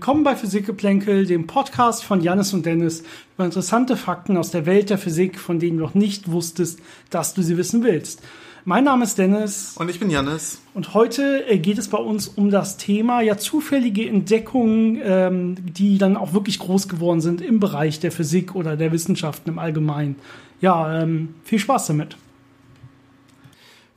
Willkommen bei Physikgeplänkel, dem Podcast von Jannis und Dennis über interessante Fakten aus der Welt der Physik, von denen du noch nicht wusstest, dass du sie wissen willst. Mein Name ist Dennis. Und ich bin Jannis. Und heute äh, geht es bei uns um das Thema ja zufällige Entdeckungen, ähm, die dann auch wirklich groß geworden sind im Bereich der Physik oder der Wissenschaften im Allgemeinen. Ja, ähm, viel Spaß damit.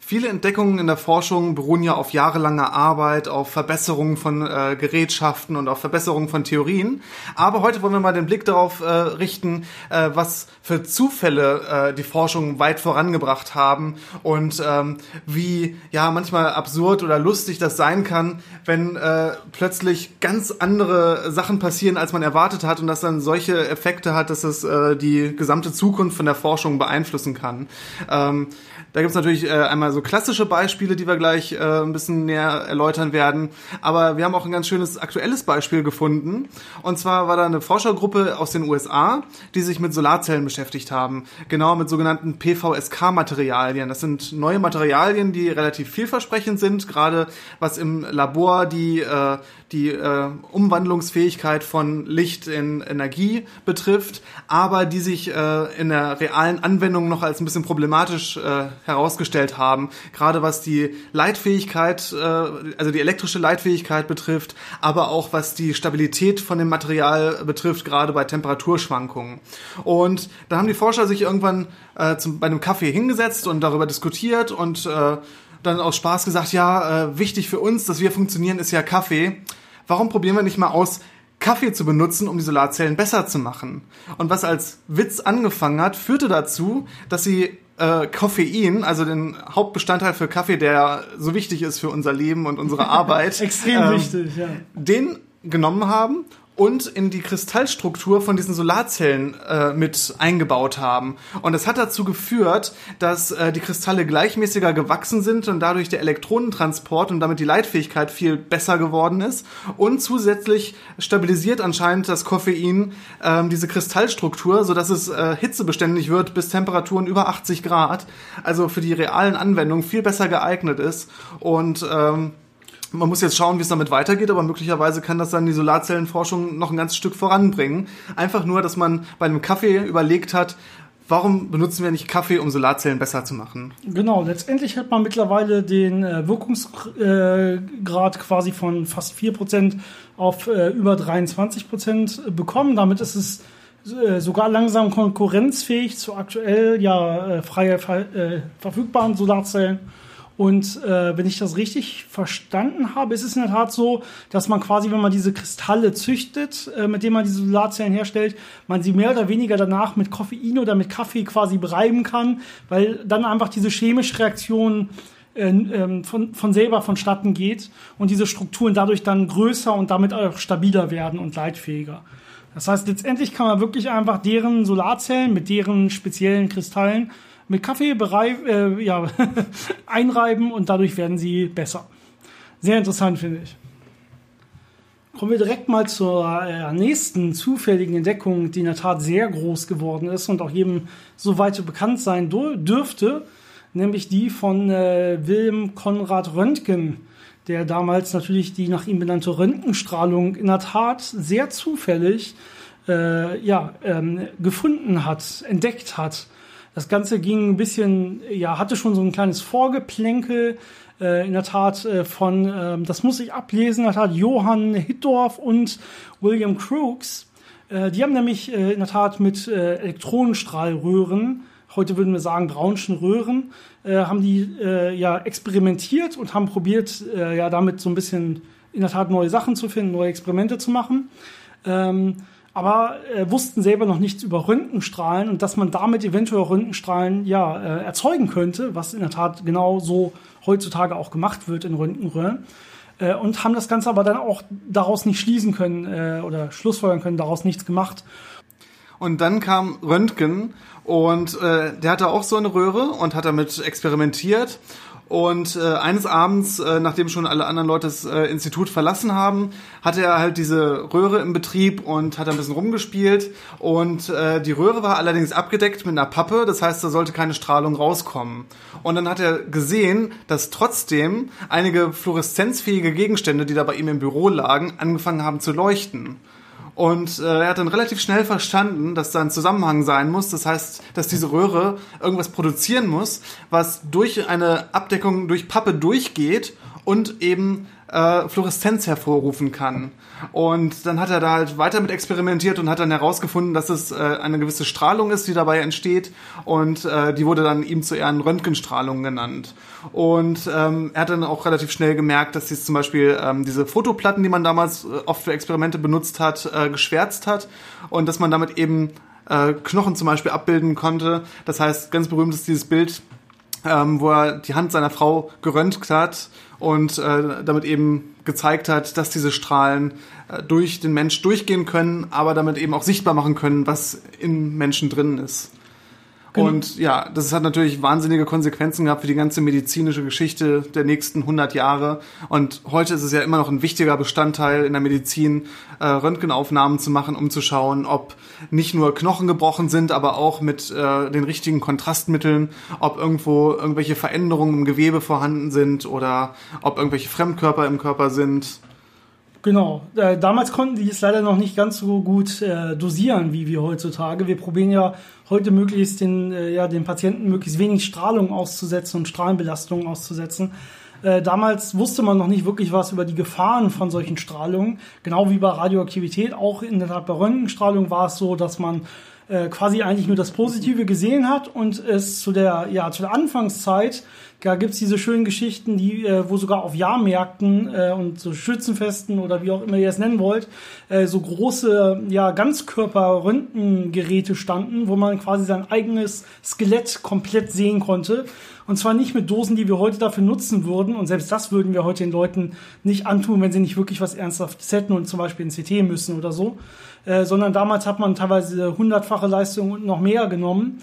Viele Entdeckungen in der Forschung beruhen ja auf jahrelanger Arbeit, auf Verbesserungen von äh, Gerätschaften und auf Verbesserungen von Theorien. Aber heute wollen wir mal den Blick darauf äh, richten, äh, was für Zufälle äh, die Forschung weit vorangebracht haben und ähm, wie ja manchmal absurd oder lustig das sein kann, wenn äh, plötzlich ganz andere Sachen passieren, als man erwartet hat und das dann solche Effekte hat, dass es äh, die gesamte Zukunft von der Forschung beeinflussen kann. Ähm, da gibt's natürlich äh, einmal so klassische Beispiele, die wir gleich äh, ein bisschen näher erläutern werden. Aber wir haben auch ein ganz schönes aktuelles Beispiel gefunden. Und zwar war da eine Forschergruppe aus den USA, die sich mit Solarzellen beschäftigt haben. Genau mit sogenannten PVSK-Materialien. Das sind neue Materialien, die relativ vielversprechend sind, gerade was im Labor die, äh, die äh, Umwandlungsfähigkeit von Licht in Energie betrifft, aber die sich äh, in der realen Anwendung noch als ein bisschen problematisch äh, herausgestellt haben, gerade was die Leitfähigkeit, äh, also die elektrische Leitfähigkeit betrifft, aber auch was die Stabilität von dem Material betrifft, gerade bei Temperaturschwankungen. Und da haben die Forscher sich irgendwann äh, zum, bei einem Kaffee hingesetzt und darüber diskutiert und äh, dann aus Spaß gesagt, ja, äh, wichtig für uns, dass wir funktionieren, ist ja Kaffee. Warum probieren wir nicht mal aus, Kaffee zu benutzen, um die Solarzellen besser zu machen? Und was als Witz angefangen hat, führte dazu, dass sie äh, Koffein, also den Hauptbestandteil für Kaffee, der so wichtig ist für unser Leben und unsere Arbeit, extrem ähm, wichtig, ja. Den genommen haben und in die Kristallstruktur von diesen Solarzellen äh, mit eingebaut haben. Und das hat dazu geführt, dass äh, die Kristalle gleichmäßiger gewachsen sind und dadurch der Elektronentransport und damit die Leitfähigkeit viel besser geworden ist. Und zusätzlich stabilisiert anscheinend das Koffein ähm, diese Kristallstruktur, sodass es äh, hitzebeständig wird bis Temperaturen über 80 Grad. Also für die realen Anwendungen viel besser geeignet ist. Und ähm, man muss jetzt schauen, wie es damit weitergeht, aber möglicherweise kann das dann die Solarzellenforschung noch ein ganzes Stück voranbringen. Einfach nur, dass man bei einem Kaffee überlegt hat, warum benutzen wir nicht Kaffee, um Solarzellen besser zu machen? Genau, letztendlich hat man mittlerweile den äh, Wirkungsgrad quasi von fast 4% auf äh, über 23% bekommen. Damit ist es äh, sogar langsam konkurrenzfähig zu aktuell ja frei verfügbaren Solarzellen. Und äh, wenn ich das richtig verstanden habe, ist es in der Tat so, dass man quasi, wenn man diese Kristalle züchtet, äh, mit denen man diese Solarzellen herstellt, man sie mehr oder weniger danach mit Koffein oder mit Kaffee quasi bereiben kann, weil dann einfach diese chemische Reaktion äh, ähm, von, von selber vonstatten geht und diese Strukturen dadurch dann größer und damit auch stabiler werden und leitfähiger. Das heißt, letztendlich kann man wirklich einfach deren Solarzellen mit deren speziellen Kristallen mit Kaffee berei äh, ja, einreiben und dadurch werden sie besser. Sehr interessant, finde ich. Kommen wir direkt mal zur äh, nächsten zufälligen Entdeckung, die in der Tat sehr groß geworden ist und auch jedem so weit bekannt sein dürfte, nämlich die von äh, Wilhelm Konrad Röntgen, der damals natürlich die nach ihm benannte Röntgenstrahlung in der Tat sehr zufällig äh, ja, ähm, gefunden hat, entdeckt hat. Das Ganze ging ein bisschen, ja, hatte schon so ein kleines Vorgeplänkel, äh, in der Tat äh, von, äh, das muss ich ablesen, in der Tat Johann Hittorf und William Crookes. Äh, die haben nämlich äh, in der Tat mit äh, Elektronenstrahlröhren, heute würden wir sagen Braunschen Röhren, äh, haben die äh, ja experimentiert und haben probiert, äh, ja, damit so ein bisschen in der Tat neue Sachen zu finden, neue Experimente zu machen. Ähm, aber äh, wussten selber noch nichts über Röntgenstrahlen und dass man damit eventuell Röntgenstrahlen ja äh, erzeugen könnte, was in der Tat genau so heutzutage auch gemacht wird in Röntgenröhren. Äh, und haben das Ganze aber dann auch daraus nicht schließen können äh, oder schlussfolgern können, daraus nichts gemacht. Und dann kam Röntgen und äh, der hatte auch so eine Röhre und hat damit experimentiert Und äh, eines Abends, äh, nachdem schon alle anderen Leute das äh, Institut verlassen haben, hatte er halt diese Röhre im Betrieb und hat ein bisschen rumgespielt. Und äh, die Röhre war allerdings abgedeckt mit einer Pappe, das heißt, da sollte keine Strahlung rauskommen. Und dann hat er gesehen, dass trotzdem einige fluoreszenzfähige Gegenstände, die da bei ihm im Büro lagen, angefangen haben zu leuchten. Und äh, er hat dann relativ schnell verstanden, dass da ein Zusammenhang sein muss. Das heißt, dass diese Röhre irgendwas produzieren muss, was durch eine Abdeckung durch Pappe durchgeht und eben äh, Fluoreszenz hervorrufen kann. Und dann hat er da halt weiter mit experimentiert und hat dann herausgefunden, dass es äh, eine gewisse Strahlung ist, die dabei entsteht. Und äh, die wurde dann ihm zu Ehren Röntgenstrahlung genannt. Und ähm, er hat dann auch relativ schnell gemerkt, dass dies zum Beispiel ähm, diese Fotoplatten, die man damals äh, oft für Experimente benutzt hat, äh, geschwärzt hat und dass man damit eben äh, Knochen zum Beispiel abbilden konnte. Das heißt, ganz berühmt ist dieses Bild, ähm, wo er die Hand seiner Frau geröntgt hat und äh, damit eben gezeigt hat, dass diese Strahlen äh, durch den Mensch durchgehen können, aber damit eben auch sichtbar machen können, was im Menschen drin ist. Genau. Und ja, das hat natürlich wahnsinnige Konsequenzen gehabt für die ganze medizinische Geschichte der nächsten 100 Jahre. Und heute ist es ja immer noch ein wichtiger Bestandteil in der Medizin, äh, Röntgenaufnahmen zu machen, um zu schauen, ob nicht nur Knochen gebrochen sind, aber auch mit äh, den richtigen Kontrastmitteln, ob irgendwo irgendwelche Veränderungen im Gewebe vorhanden sind oder ob irgendwelche Fremdkörper im Körper sind. Genau. Äh, damals konnten die es leider noch nicht ganz so gut äh, dosieren wie wir heutzutage. Wir probieren ja heute möglichst den, äh, ja, den Patienten möglichst wenig Strahlung auszusetzen und Strahlenbelastungen auszusetzen. Äh, damals wusste man noch nicht wirklich was über die Gefahren von solchen Strahlungen. Genau wie bei Radioaktivität, auch in der Tat bei Röntgenstrahlung war es so, dass man äh, quasi eigentlich nur das Positive gesehen hat und es zu der, ja, zu der Anfangszeit, da gibt's diese schönen Geschichten, die, äh, wo sogar auf Jahrmärkten äh, und so Schützenfesten oder wie auch immer ihr es nennen wollt, äh, so große, ja, Ganzkörper-Röntgengeräte standen, wo man quasi sein eigenes Skelett komplett sehen konnte. Und zwar nicht mit Dosen, die wir heute dafür nutzen würden. Und selbst das würden wir heute den Leuten nicht antun, wenn sie nicht wirklich was Ernsthaftes hätten und zum Beispiel ein CT müssen oder so. Äh, sondern damals hat man teilweise hundertfache Leistung und noch mehr genommen,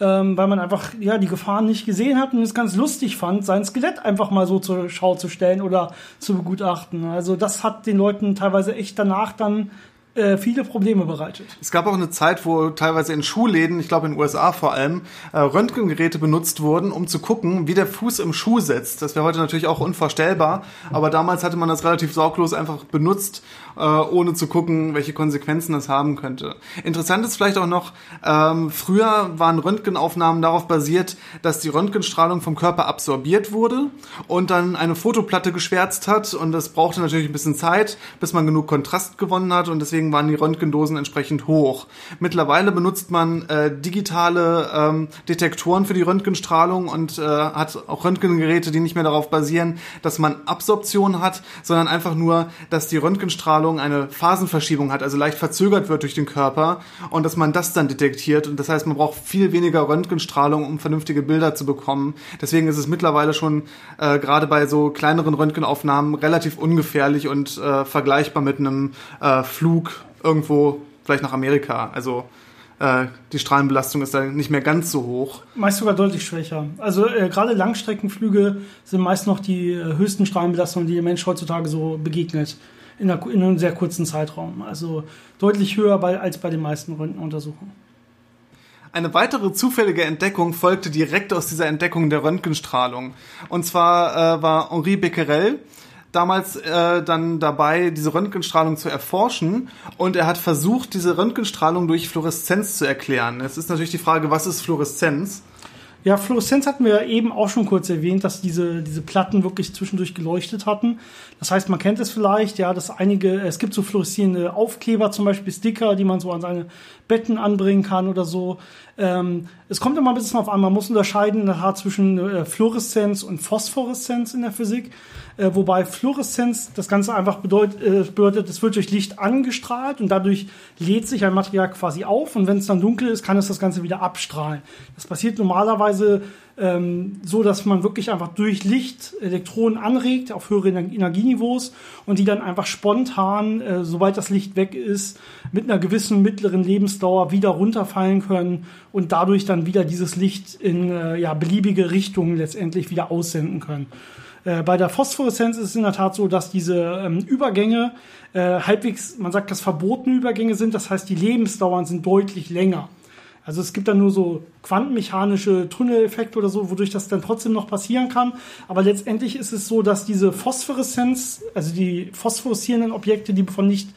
ähm, weil man einfach ja die Gefahren nicht gesehen hat und es ganz lustig fand, sein Skelett einfach mal so zur Schau zu stellen oder zu begutachten. Also das hat den Leuten teilweise echt danach dann äh, viele Probleme bereitet. Es gab auch eine Zeit, wo teilweise in Schuhläden, ich glaube in den USA vor allem, äh, Röntgengeräte benutzt wurden, um zu gucken, wie der Fuß im Schuh sitzt. Das wäre heute natürlich auch unvorstellbar, aber damals hatte man das relativ sorglos einfach benutzt, äh, ohne zu gucken, welche Konsequenzen das haben könnte. Interessant ist vielleicht auch noch, ähm, früher waren Röntgenaufnahmen darauf basiert, dass die Röntgenstrahlung vom Körper absorbiert wurde und dann eine Fotoplatte geschwärzt hat und das brauchte natürlich ein bisschen Zeit, bis man genug Kontrast gewonnen hat und deswegen deswegen waren die Röntgendosen entsprechend hoch. Mittlerweile benutzt man äh, digitale ähm, Detektoren für die Röntgenstrahlung und äh, hat auch Röntgengeräte, die nicht mehr darauf basieren, dass man Absorption hat, sondern einfach nur, dass die Röntgenstrahlung eine Phasenverschiebung hat, also leicht verzögert wird durch den Körper und dass man das dann detektiert. Und das heißt, man braucht viel weniger Röntgenstrahlung, um vernünftige Bilder zu bekommen. Deswegen ist es mittlerweile schon äh, gerade bei so kleineren Röntgenaufnahmen relativ ungefährlich und äh, vergleichbar mit einem äh, Flug irgendwo, vielleicht nach Amerika. Also äh, die Strahlenbelastung ist da nicht mehr ganz so hoch. Meist sogar deutlich schwächer. Also äh, gerade Langstreckenflüge sind meist noch die äh, höchsten Strahlenbelastungen, die der Mensch heutzutage so begegnet. In, einer, in einem sehr kurzen Zeitraum. Also deutlich höher bei, als bei den meisten Röntgenuntersuchungen. Eine weitere zufällige Entdeckung folgte direkt aus dieser Entdeckung der Röntgenstrahlung. Und zwar äh, war Henri Becquerel, damals äh, dann dabei, diese Röntgenstrahlung zu erforschen und er hat versucht, diese Röntgenstrahlung durch Fluoreszenz zu erklären. Es ist natürlich die Frage, was ist Fluoreszenz? Ja, Fluoreszenz hatten wir eben auch schon kurz erwähnt, dass diese, diese Platten wirklich zwischendurch geleuchtet hatten. Das heißt, man kennt es vielleicht, ja, dass einige, es gibt so fluoreszierende Aufkleber, zum Beispiel Sticker, die man so an seine Betten anbringen kann oder so. Ähm, es kommt immer ein bisschen auf an, man muss unterscheiden in der Tat zwischen äh, Fluoreszenz und Phosphoreszenz in der Physik. Äh, wobei Fluoreszenz das Ganze einfach bedeutet, äh, bedeutet, es wird durch Licht angestrahlt und dadurch lädt sich ein Material quasi auf und wenn es dann dunkel ist, kann es das Ganze wieder abstrahlen. Das passiert normalerweise ähm, so dass man wirklich einfach durch Licht Elektronen anregt auf höhere Energieniveaus und die dann einfach spontan, äh, sobald das Licht weg ist, mit einer gewissen mittleren Lebensdauer wieder runterfallen können und dadurch dann wieder dieses Licht in äh, ja, beliebige Richtungen letztendlich wieder aussenden können. Äh, bei der Phosphoreszenz ist es in der Tat so, dass diese ähm, Übergänge äh, halbwegs, man sagt, dass verbotene Übergänge sind. Das heißt, die Lebensdauern sind deutlich länger. Also es gibt dann nur so quantenmechanische Tunneleffekte oder so, wodurch das dann trotzdem noch passieren kann. Aber letztendlich ist es so, dass diese Phosphoreszenz, also die phosphoreszierenden Objekte, die von Licht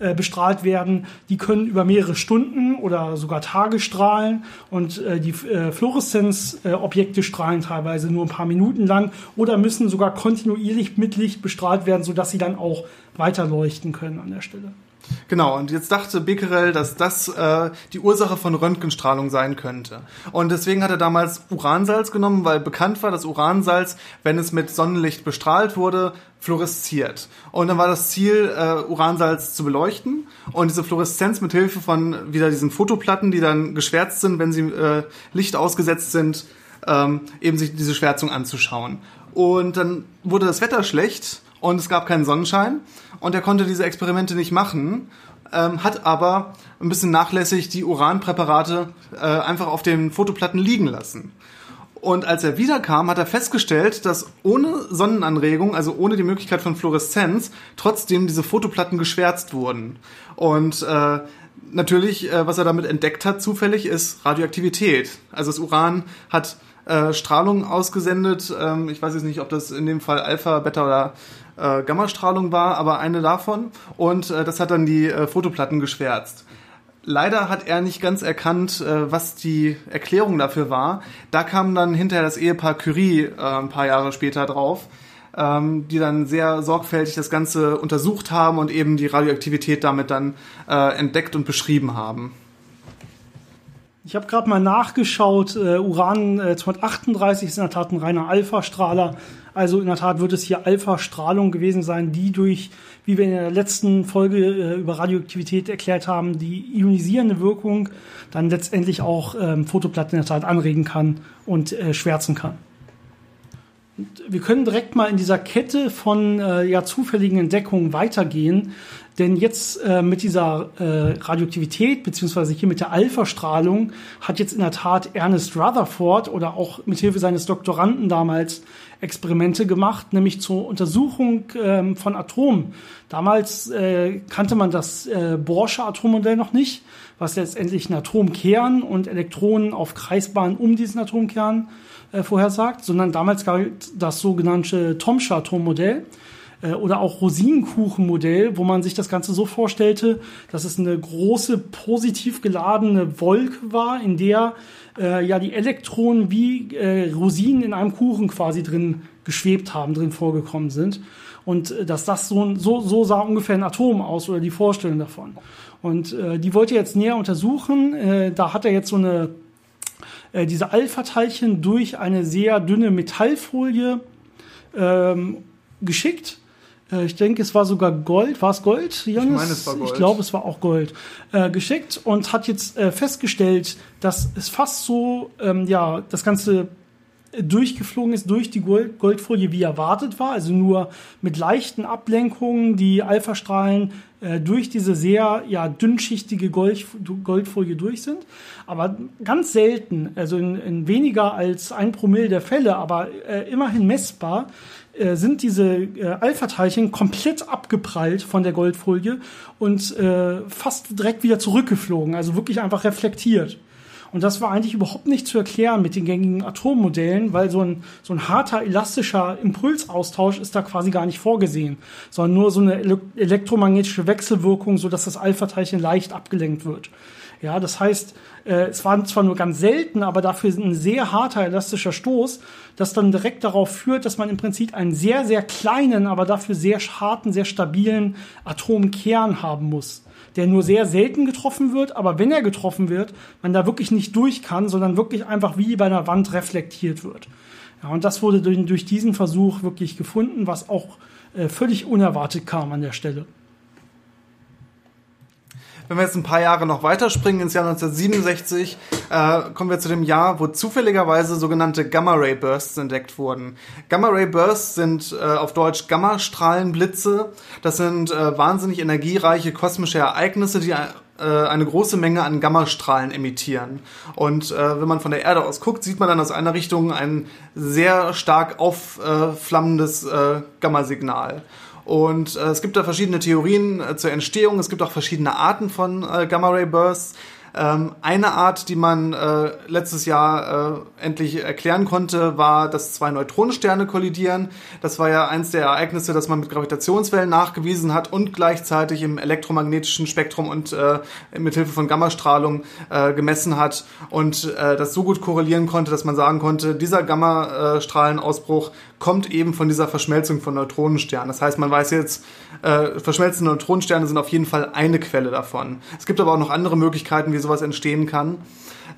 äh, bestrahlt werden, die können über mehrere Stunden oder sogar Tage strahlen und äh, die äh, Fluoreszenzobjekte strahlen teilweise nur ein paar Minuten lang oder müssen sogar kontinuierlich mit Licht bestrahlt werden, sodass sie dann auch weiter leuchten können an der Stelle. Genau, und jetzt dachte Becquerel, dass das äh, die Ursache von Röntgenstrahlung sein könnte. Und deswegen hat er damals Uransalz genommen, weil bekannt war, dass Uransalz, wenn es mit Sonnenlicht bestrahlt wurde, fluoresziert. Und dann war das Ziel, äh, Uransalz zu beleuchten und diese Fluoreszenz mit Hilfe von wieder diesen Fotoplatten, die dann geschwärzt sind, wenn sie äh, Licht ausgesetzt sind, ähm, eben sich diese Schwärzung anzuschauen. Und dann wurde das Wetter schlecht und es gab keinen Sonnenschein und er konnte diese Experimente nicht machen, ähm, hat aber ein bisschen nachlässig die Uranpräparate äh, einfach auf den Fotoplatten liegen lassen. Und als er wiederkam, hat er festgestellt, dass ohne Sonnenanregung, also ohne die Möglichkeit von Fluoreszenz, trotzdem diese Fotoplatten geschwärzt wurden. Und äh, natürlich, äh, was er damit entdeckt hat, zufällig, ist Radioaktivität. Also das Uran hat äh, Strahlung ausgesendet. Ähm, ich weiß jetzt nicht, ob das in dem Fall Alpha, Beta oder äh, Gammastrahlung war, aber eine davon. Und äh, das hat dann die äh, Fotoplatten geschwärzt. Leider hat er nicht ganz erkannt, äh, was die Erklärung dafür war. Da kam dann hinterher das Ehepaar Curie äh, ein paar Jahre später drauf, ähm, die dann sehr sorgfältig das Ganze untersucht haben und eben die Radioaktivität damit dann äh, entdeckt und beschrieben haben. Ich habe gerade mal nachgeschaut, Uran äh, 238 ist in der Tat ein reiner Alpha-Strahler. Also in der Tat wird es hier Alpha-Strahlung gewesen sein, die durch, wie wir in der letzten Folge äh, über Radioaktivität erklärt haben, die ionisierende Wirkung dann letztendlich auch ähm, Fotoplatten in der Tat anregen kann und äh, schwärzen kann. Wir können direkt mal in dieser Kette von äh, ja, zufälligen Entdeckungen weitergehen. Denn jetzt äh, mit dieser äh, Radioaktivität, beziehungsweise hier mit der Alpha-Strahlung, hat jetzt in der Tat Ernest Rutherford oder auch mit Hilfe seines Doktoranden damals Experimente gemacht, nämlich zur Untersuchung ähm, von Atomen. Damals äh, kannte man das äh, Borsche Atommodell noch nicht, was letztendlich einen Atomkern und Elektronen auf Kreisbahnen um diesen Atomkern äh, vorhersagt, sondern damals galt das sogenannte Thomsche Atommodell äh, oder auch Rosinenkuchenmodell, wo man sich das Ganze so vorstellte, dass es eine große positiv geladene Wolke war, in der äh, ja die Elektronen wie äh, Rosinen in einem Kuchen quasi drin geschwebt haben, drin vorgekommen sind. Und äh, dass das so, so, so sah ungefähr ein Atom aus oder die Vorstellung davon. Und äh, die wollte er jetzt näher untersuchen. Äh, da hat er jetzt so eine äh, diese Alpha-Teilchen durch eine sehr dünne Metallfolie ähm, geschickt äh, ich denke, es war sogar Gold. War es Gold, Jonas? Ich meine, es war Gold. Ich glaube, es war auch Gold. Äh, geschickt und hat jetzt äh, festgestellt, dass es fast so, ähm, ja, das Ganze durchgeflogen ist durch die Gold Goldfolie, wie erwartet war. Also nur mit leichten Ablenkungen die Alphastrahlen äh, durch diese sehr ja, dünnschichtige Gold Goldfolie durch sind. Aber ganz selten, also in, in weniger als ein Promille der Fälle, aber äh, immerhin messbar, äh, sind diese äh, Alpha-Teilchen komplett abgeprallt von der Goldfolie und äh, fast direkt wieder zurückgeflogen, also wirklich einfach reflektiert. Und das war eigentlich überhaupt nicht zu erklären mit den gängigen Atommodellen, weil so ein, so ein harter, elastischer Impulsaustausch ist da quasi gar nicht vorgesehen, sondern nur so eine elektromagnetische Wechselwirkung, so dass das Alpha-Teilchen leicht abgelenkt wird. Ja, das heißt, äh, es war zwar nur ganz selten, aber dafür ein sehr harter elastischer Stoß, das dann direkt darauf führt, dass man im Prinzip einen sehr, sehr kleinen, aber dafür sehr harten, sehr stabilen Atomkern haben muss der nur sehr selten getroffen wird, aber wenn er getroffen wird, man da wirklich nicht durch kann, sondern wirklich einfach wie bei einer Wand reflektiert wird. Ja, und das wurde durch, durch diesen Versuch wirklich gefunden, was auch äh, völlig unerwartet kam an der Stelle. Wenn wir jetzt ein paar Jahre noch weiterspringen ins Jahr 1967, äh, kommen wir zu dem Jahr, wo zufälligerweise sogenannte Gamma-Ray-Bursts entdeckt wurden. Gamma-Ray-Bursts sind äh, auf Deutsch Gammastrahlenblitze. Das sind äh, wahnsinnig energiereiche kosmische Ereignisse, die äh, eine große Menge an Gammastrahlen emittieren. Und äh, wenn man von der Erde aus guckt, sieht man dann aus einer Richtung ein sehr stark aufflammendes äh, Gammasignal. Und äh, es gibt da verschiedene Theorien äh, zur Entstehung. Es gibt auch verschiedene Arten von äh, Gamma-Ray-Bursts. Ähm, eine Art, die man äh, letztes Jahr äh, endlich erklären konnte, war, dass zwei Neutronensterne kollidieren. Das war ja eins der Ereignisse, das man mit Gravitationswellen nachgewiesen hat und gleichzeitig im elektromagnetischen Spektrum und äh, mithilfe von Gammastrahlung äh, gemessen hat und äh, das so gut korrelieren konnte, dass man sagen konnte, dieser Gammastrahlenausbruch kommt eben von dieser Verschmelzung von Neutronensternen. Das heißt, man weiß jetzt, äh, verschmelzende Neutronensterne sind auf jeden Fall eine Quelle davon. Es gibt aber auch noch andere Möglichkeiten, wie sowas entstehen kann.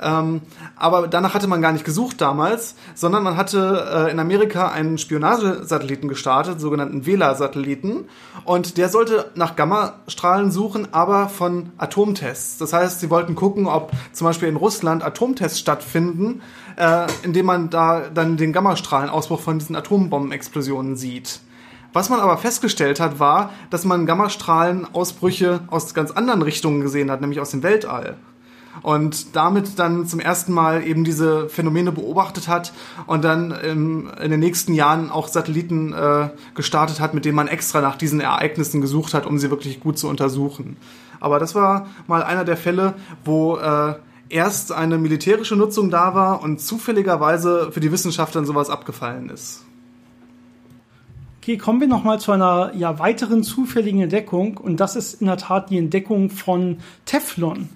Ähm, aber danach hatte man gar nicht gesucht damals, sondern man hatte äh, in Amerika einen Spionagesatelliten gestartet, sogenannten Vela-Satelliten. Und der sollte nach Gammastrahlen suchen, aber von Atomtests. Das heißt, sie wollten gucken, ob zum Beispiel in Russland Atomtests stattfinden, äh, indem man da dann den Gammastrahlenausbruch von diesen Atombombenexplosionen sieht. Was man aber festgestellt hat, war, dass man Gammastrahlenausbrüche aus ganz anderen Richtungen gesehen hat, nämlich aus dem Weltall und damit dann zum ersten Mal eben diese Phänomene beobachtet hat und dann ähm, in den nächsten Jahren auch Satelliten äh, gestartet hat, mit denen man extra nach diesen Ereignissen gesucht hat, um sie wirklich gut zu untersuchen. Aber das war mal einer der Fälle, wo äh, erst eine militärische Nutzung da war und zufälligerweise für die Wissenschaftler sowas abgefallen ist. Okay, kommen wir nochmal zu einer ja, weiteren zufälligen Entdeckung und das ist in der Tat die Entdeckung von Teflon.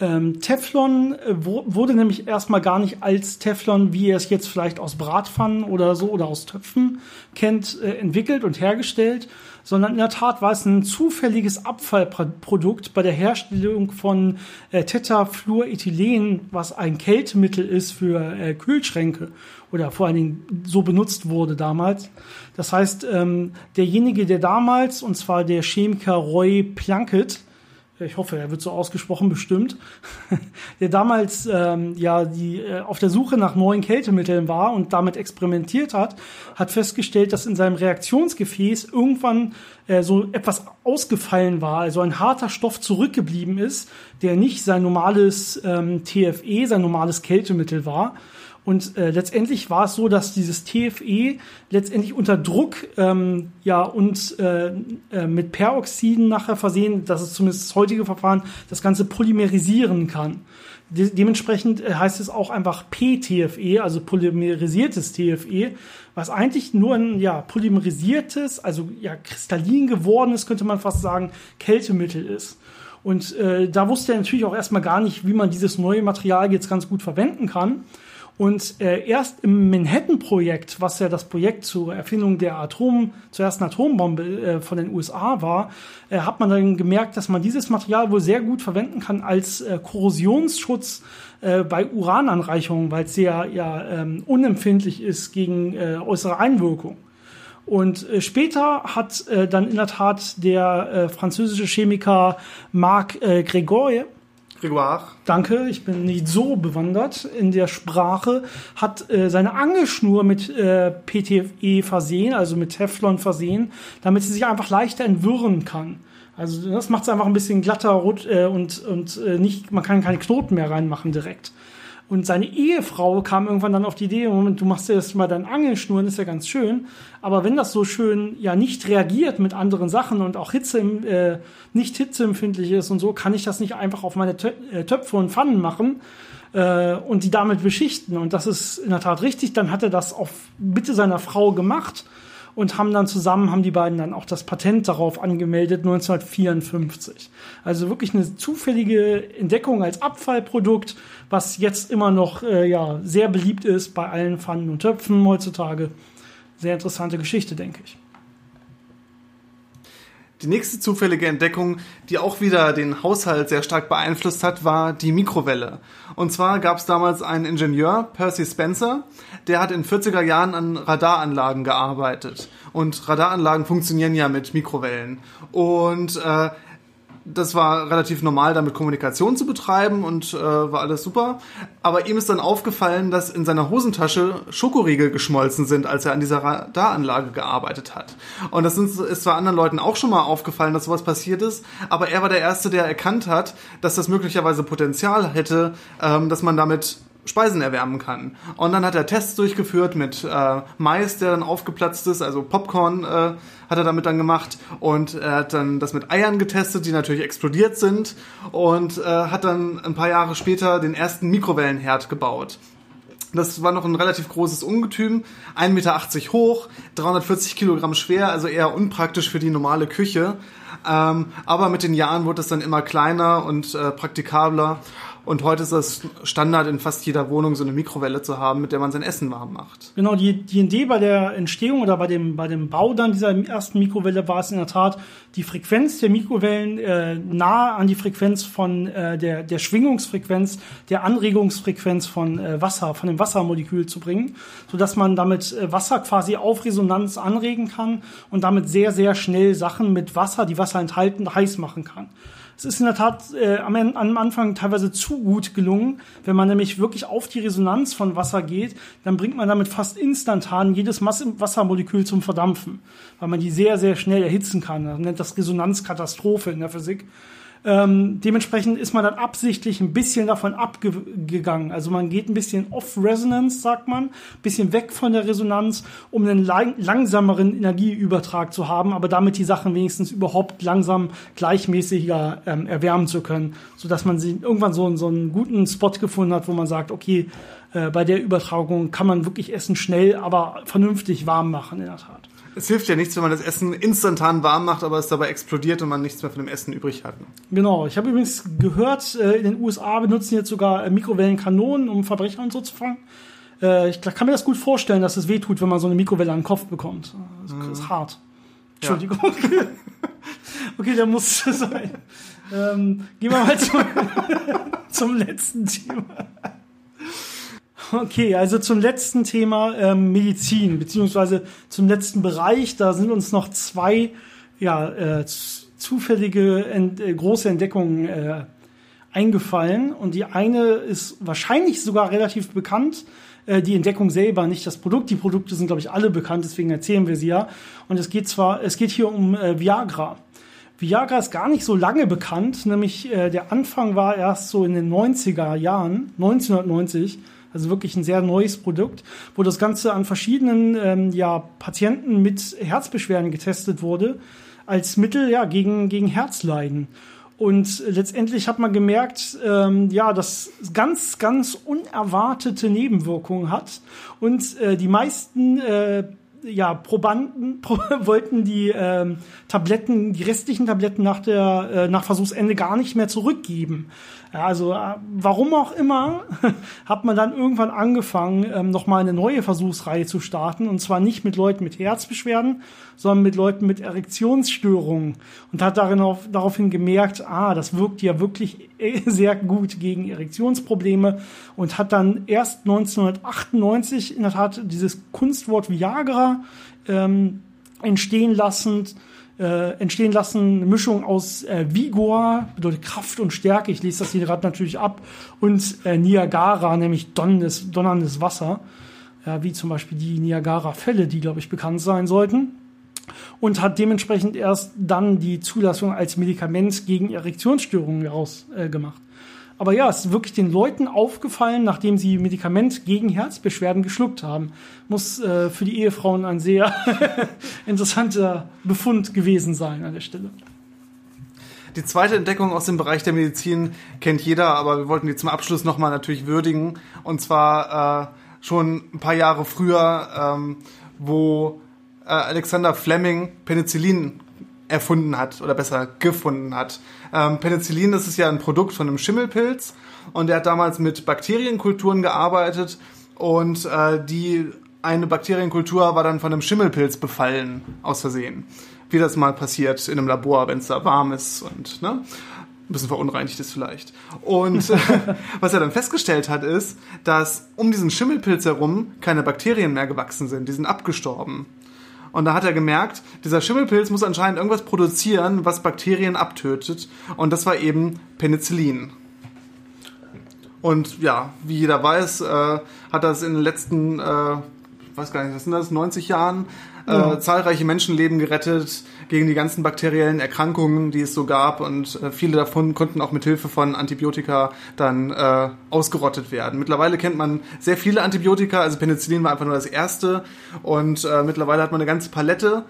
Ähm, Teflon äh, wurde nämlich erstmal gar nicht als Teflon, wie ihr es jetzt vielleicht aus Bratpfannen oder so oder aus Töpfen kennt, äh, entwickelt und hergestellt, sondern in der Tat war es ein zufälliges Abfallprodukt bei der Herstellung von äh, Tetafluorethylen, was ein Kältemittel ist für äh, Kühlschränke oder vor allen Dingen so benutzt wurde damals. Das heißt, ähm, derjenige, der damals, und zwar der Chemiker Roy Plunkett, ich hoffe, er wird so ausgesprochen, bestimmt, der damals ähm, ja die äh, auf der Suche nach neuen Kältemitteln war und damit experimentiert hat, hat festgestellt, dass in seinem Reaktionsgefäß irgendwann äh, so etwas ausgefallen war, also ein harter Stoff zurückgeblieben ist, der nicht sein normales ähm, TFE, sein normales Kältemittel war. Und äh, letztendlich war es so, dass dieses TFE letztendlich unter Druck ähm, ja und äh, äh, mit Peroxiden nachher versehen, das ist zumindest das heutige Verfahren, das Ganze polymerisieren kann. De dementsprechend äh, heißt es auch einfach PTFE, also polymerisiertes TFE, was eigentlich nur ein ja polymerisiertes, also ja kristallin gewordenes, könnte man fast sagen, Kältemittel ist. Und äh, da wusste er natürlich auch erstmal gar nicht, wie man dieses neue Material jetzt ganz gut verwenden kann. Und äh, erst im Manhattan-Projekt, was ja das Projekt zur Erfindung der Atom, zur ersten Atombombe äh, von den USA war, äh, hat man dann gemerkt, dass man dieses Material wohl sehr gut verwenden kann als äh, Korrosionsschutz äh, bei Urananreichungen, weil es sehr ja, ähm, unempfindlich ist gegen äh, äußere Einwirkung. Und äh, später hat äh, dann in der Tat der äh, französische Chemiker Marc äh, Grégoire Grégoire. Danke, ich bin nicht so bewandert in der Sprache. Hat äh, seine Angelschnur mit äh, PTFE versehen, also mit Teflon versehen, damit sie sich einfach leichter entwirren kann. Also das macht es einfach ein bisschen glatter rot, äh, und, und äh, nicht, man kann keine Knoten mehr reinmachen direkt. Und seine Ehefrau kam irgendwann dann auf die Idee, Moment, du machst dir jetzt mal deinen Angelschnuren, ist ja ganz schön. Aber wenn das so schön ja nicht reagiert mit anderen Sachen und auch Hitze äh, nicht hitzeempfindlich ist und so, kann ich das nicht einfach auf meine äh, Töpfe und Pfannen machen äh, und die damit beschichten. Und das ist in der Tat richtig. Dann hat er das auf Bitte seiner Frau gemacht und haben dann zusammen, haben die beiden dann auch das Patent darauf angemeldet 1954. Also wirklich eine zufällige Entdeckung als Abfallprodukt, was jetzt immer noch äh, ja, sehr beliebt ist bei allen Pfannen und Töpfen heutzutage. Sehr interessante Geschichte, denke ich. Die nächste zufällige Entdeckung, die auch wieder den Haushalt sehr stark beeinflusst hat, war die Mikrowelle. Und zwar gab es damals einen Ingenieur, Percy Spencer, der hat in 40er Jahren an Radaranlagen gearbeitet. Und Radaranlagen funktionieren ja mit Mikrowellen. Und äh, das war relativ normal, damit Kommunikation zu betreiben und äh, war alles super. Aber ihm ist dann aufgefallen, dass in seiner Hosentasche Schokoriegel geschmolzen sind, als er an dieser Radaranlage gearbeitet hat. Und das ist zwar anderen Leuten auch schon mal aufgefallen, dass sowas passiert ist, aber er war der Erste, der erkannt hat, dass das möglicherweise Potenzial hätte, ähm, dass man damit Speisen erwärmen kann. Und dann hat er Tests durchgeführt mit äh, Mais, der dann aufgeplatzt ist, also Popcorn äh, hat er damit dann gemacht und er hat dann das mit Eiern getestet, die natürlich explodiert sind und äh, hat dann ein paar Jahre später den ersten Mikrowellenherd gebaut. Das war noch ein relativ großes Ungetüm, 1,80 Meter hoch, 340 Kilogramm schwer, also eher unpraktisch für die normale Küche. Ähm, aber mit den Jahren wurde es dann immer kleiner und äh, praktikabler. Und heute ist das Standard in fast jeder Wohnung, so eine Mikrowelle zu haben, mit der man sein Essen warm macht. Genau, die, die Idee bei der Entstehung oder bei dem, bei dem Bau dann dieser ersten Mikrowelle war es in der Tat, die Frequenz der Mikrowellen äh, nahe an die Frequenz von äh, der, der Schwingungsfrequenz, der Anregungsfrequenz von äh, Wasser, von dem Wassermolekül zu bringen, sodass man damit äh, Wasser quasi auf Resonanz anregen kann und damit sehr, sehr schnell Sachen mit Wasser, die Wasser enthalten, heiß machen kann. Es ist in der Tat äh, am, am, Anfang teilweise zu gut gelungen. Wenn man nämlich wirklich auf die Resonanz von Wasser geht, dann bringt man damit fast instantan jedes Wassermolekül zum Verdampfen, weil man die sehr, sehr schnell erhitzen kann. Man nennt das Resonanzkatastrophe in der Physik. Ähm, dementsprechend ist man dann absichtlich ein bisschen davon abgegangen. Also man geht ein bisschen off-Resonance, sagt man, ein bisschen weg von der Resonanz, um einen lang langsameren Energieübertrag zu haben, aber damit die Sachen wenigstens überhaupt langsam gleichmäßiger ähm, erwärmen zu können, sodass man sie irgendwann so, so einen guten Spot gefunden hat, wo man sagt, okay, äh, bei der Übertragung kann man wirklich Essen schnell, aber vernünftig warm machen in der Tat. Es hilft ja nichts, wenn man das Essen instantan warm macht, aber es dabei explodiert und man nichts mehr von dem Essen übrig hat. Genau. Ich habe übrigens gehört, äh, in den USA benutzen jetzt sogar äh, Mikrowellenkanonen, um Verbrecher und so zu fangen. Äh, ich kann mir das gut vorstellen, dass es wehtut, wenn man so eine Mikrowelle an den Kopf bekommt. Das mhm. ist hart. Entschuldigung. Ja. okay, der muss sein. Ähm, gehen wir mal zum, zum letzten Thema. Okay, also zum letzten Thema ähm, Medizin, beziehungsweise zum letzten Bereich. Da sind uns noch zwei ja, äh, zufällige ent äh, große Entdeckungen äh, eingefallen. Und die eine ist wahrscheinlich sogar relativ bekannt. Äh, die Entdeckung selber, nicht das Produkt. Die Produkte sind, glaube ich, alle bekannt, deswegen erzählen wir sie ja. Und es geht zwar, es geht hier um äh, Viagra. Viagra ist gar nicht so lange bekannt, nämlich äh, der Anfang war erst so in den 90er Jahren, 1990 also wirklich ein sehr neues Produkt, wo das Ganze an verschiedenen ähm, ja, Patienten mit Herzbeschwerden getestet wurde, als Mittel ja, gegen, gegen Herzleiden. Und letztendlich hat man gemerkt, ähm, ja, dass ganz, ganz unerwartete Nebenwirkungen hat. Und äh, die meisten äh, ja, Probanden pro, wollten die ähm, Tabletten, die restlichen Tabletten nach der äh, nach Versuchsende gar nicht mehr zurückgeben. Ja, also äh, warum auch immer hat man dann irgendwann angefangen, ähm, nochmal eine neue Versuchsreihe zu starten. Und zwar nicht mit Leuten mit Herzbeschwerden, sondern mit Leuten mit Erektionsstörungen. Und hat darin auf, daraufhin gemerkt, ah, das wirkt ja wirklich äh, sehr gut gegen Erektionsprobleme. Und hat dann erst 1998 in der Tat dieses Kunstwort Viagra ähm, entstehen lassen äh, entstehen lassen. Eine Mischung aus äh, Vigor, bedeutet Kraft und Stärke, ich lese das hier gerade natürlich ab, und äh, Niagara, nämlich donnerndes, donnerndes Wasser, ja, wie zum Beispiel die Niagara-Fälle, die, glaube ich, bekannt sein sollten. Und hat dementsprechend erst dann die Zulassung als Medikament gegen Erektionsstörungen herausgemacht. Aber ja, es ist wirklich den Leuten aufgefallen, nachdem sie Medikament gegen Herzbeschwerden geschluckt haben. Muss äh, für die Ehefrauen ein sehr interessanter Befund gewesen sein an der Stelle. Die zweite Entdeckung aus dem Bereich der Medizin kennt jeder, aber wir wollten die zum Abschluss nochmal natürlich würdigen. Und zwar äh, schon ein paar Jahre früher, ähm, wo äh, Alexander Fleming Penicillin erfunden hat oder besser gefunden hat. Ähm, Penicillin, das ist ja ein Produkt von einem Schimmelpilz und er hat damals mit Bakterienkulturen gearbeitet und äh, die eine Bakterienkultur war dann von einem Schimmelpilz befallen aus Versehen. Wie das mal passiert in einem Labor, wenn es da warm ist und ne, ein bisschen verunreinigt ist vielleicht. Und was er dann festgestellt hat, ist, dass um diesen Schimmelpilz herum keine Bakterien mehr gewachsen sind. Die sind abgestorben. Und da hat er gemerkt, dieser Schimmelpilz muss anscheinend irgendwas produzieren, was Bakterien abtötet. Und das war eben Penicillin. Und ja, wie jeder weiß, äh, hat das in den letzten, äh, weiß gar nicht, was sind das, 90 Jahren äh, ja. zahlreiche Menschenleben gerettet gegen die ganzen bakteriellen Erkrankungen, die es so gab. Und äh, viele davon konnten auch mit Hilfe von Antibiotika dann äh, ausgerottet werden. Mittlerweile kennt man sehr viele Antibiotika, also Penicillin war einfach nur das erste. Und äh, mittlerweile hat man eine ganze Palette.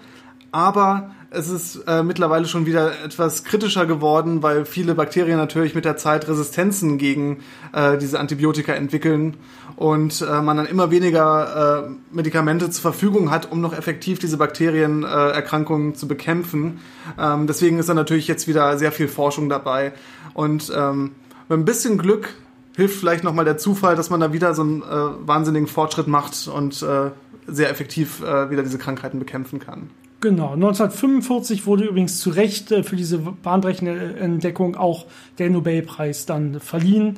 Aber es ist äh, mittlerweile schon wieder etwas kritischer geworden, weil viele Bakterien natürlich mit der Zeit Resistenzen gegen äh, diese Antibiotika entwickeln und äh, man dann immer weniger äh, Medikamente zur Verfügung hat, um noch effektiv diese Bakterienerkrankungen äh, zu bekämpfen. Ähm, deswegen ist da natürlich jetzt wieder sehr viel Forschung dabei und ähm, mit ein bisschen Glück hilft vielleicht nochmal der Zufall, dass man da wieder so einen äh, wahnsinnigen Fortschritt macht und äh, sehr effektiv äh, wieder diese Krankheiten bekämpfen kann. Genau, 1945 wurde übrigens zu Recht äh, für diese bahnbrechende Entdeckung auch der Nobelpreis dann verliehen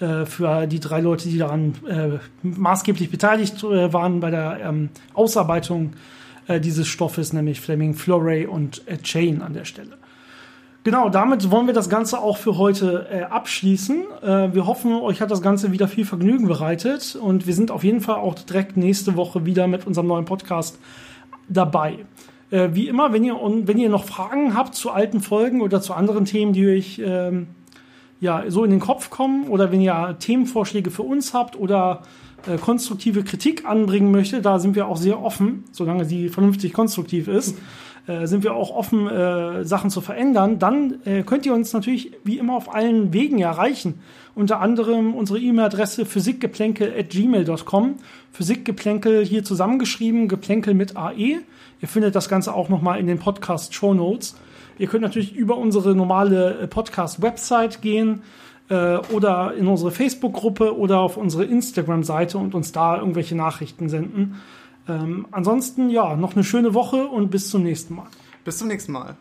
äh, für die drei Leute, die daran äh, maßgeblich beteiligt waren bei der ähm, Ausarbeitung dieses Stoffes, nämlich Fleming, Florey und Chain an der Stelle. Genau, damit wollen wir das Ganze auch für heute äh, abschließen. Äh, wir hoffen, euch hat das Ganze wieder viel Vergnügen bereitet und wir sind auf jeden Fall auch direkt nächste Woche wieder mit unserem neuen Podcast dabei. Äh, wie immer, wenn ihr, wenn ihr noch Fragen habt zu alten Folgen oder zu anderen Themen, die euch ähm, ja, so in den Kopf kommen oder wenn ihr Themenvorschläge für uns habt oder äh, konstruktive Kritik anbringen möchtet, da sind wir auch sehr offen, solange sie vernünftig konstruktiv ist, äh, sind wir auch offen, äh, Sachen zu verändern. Dann äh, könnt ihr uns natürlich wie immer auf allen Wegen erreichen. Unter anderem unsere E-Mail-Adresse physikgeplänkel.gmail.com. Physikgeplänkel hier zusammengeschrieben, Geplänkel mit AE. Ihr findet das Ganze auch nochmal in den Podcast-Show Notes. Ihr könnt natürlich über unsere normale äh, Podcast-Website gehen äh, oder in unsere Facebook-Gruppe oder auf unsere Instagram-Seite und uns da irgendwelche Nachrichten senden. Ähm, ansonsten, ja, noch eine schöne Woche und bis zum nächsten Mal. Bis zum nächsten Mal.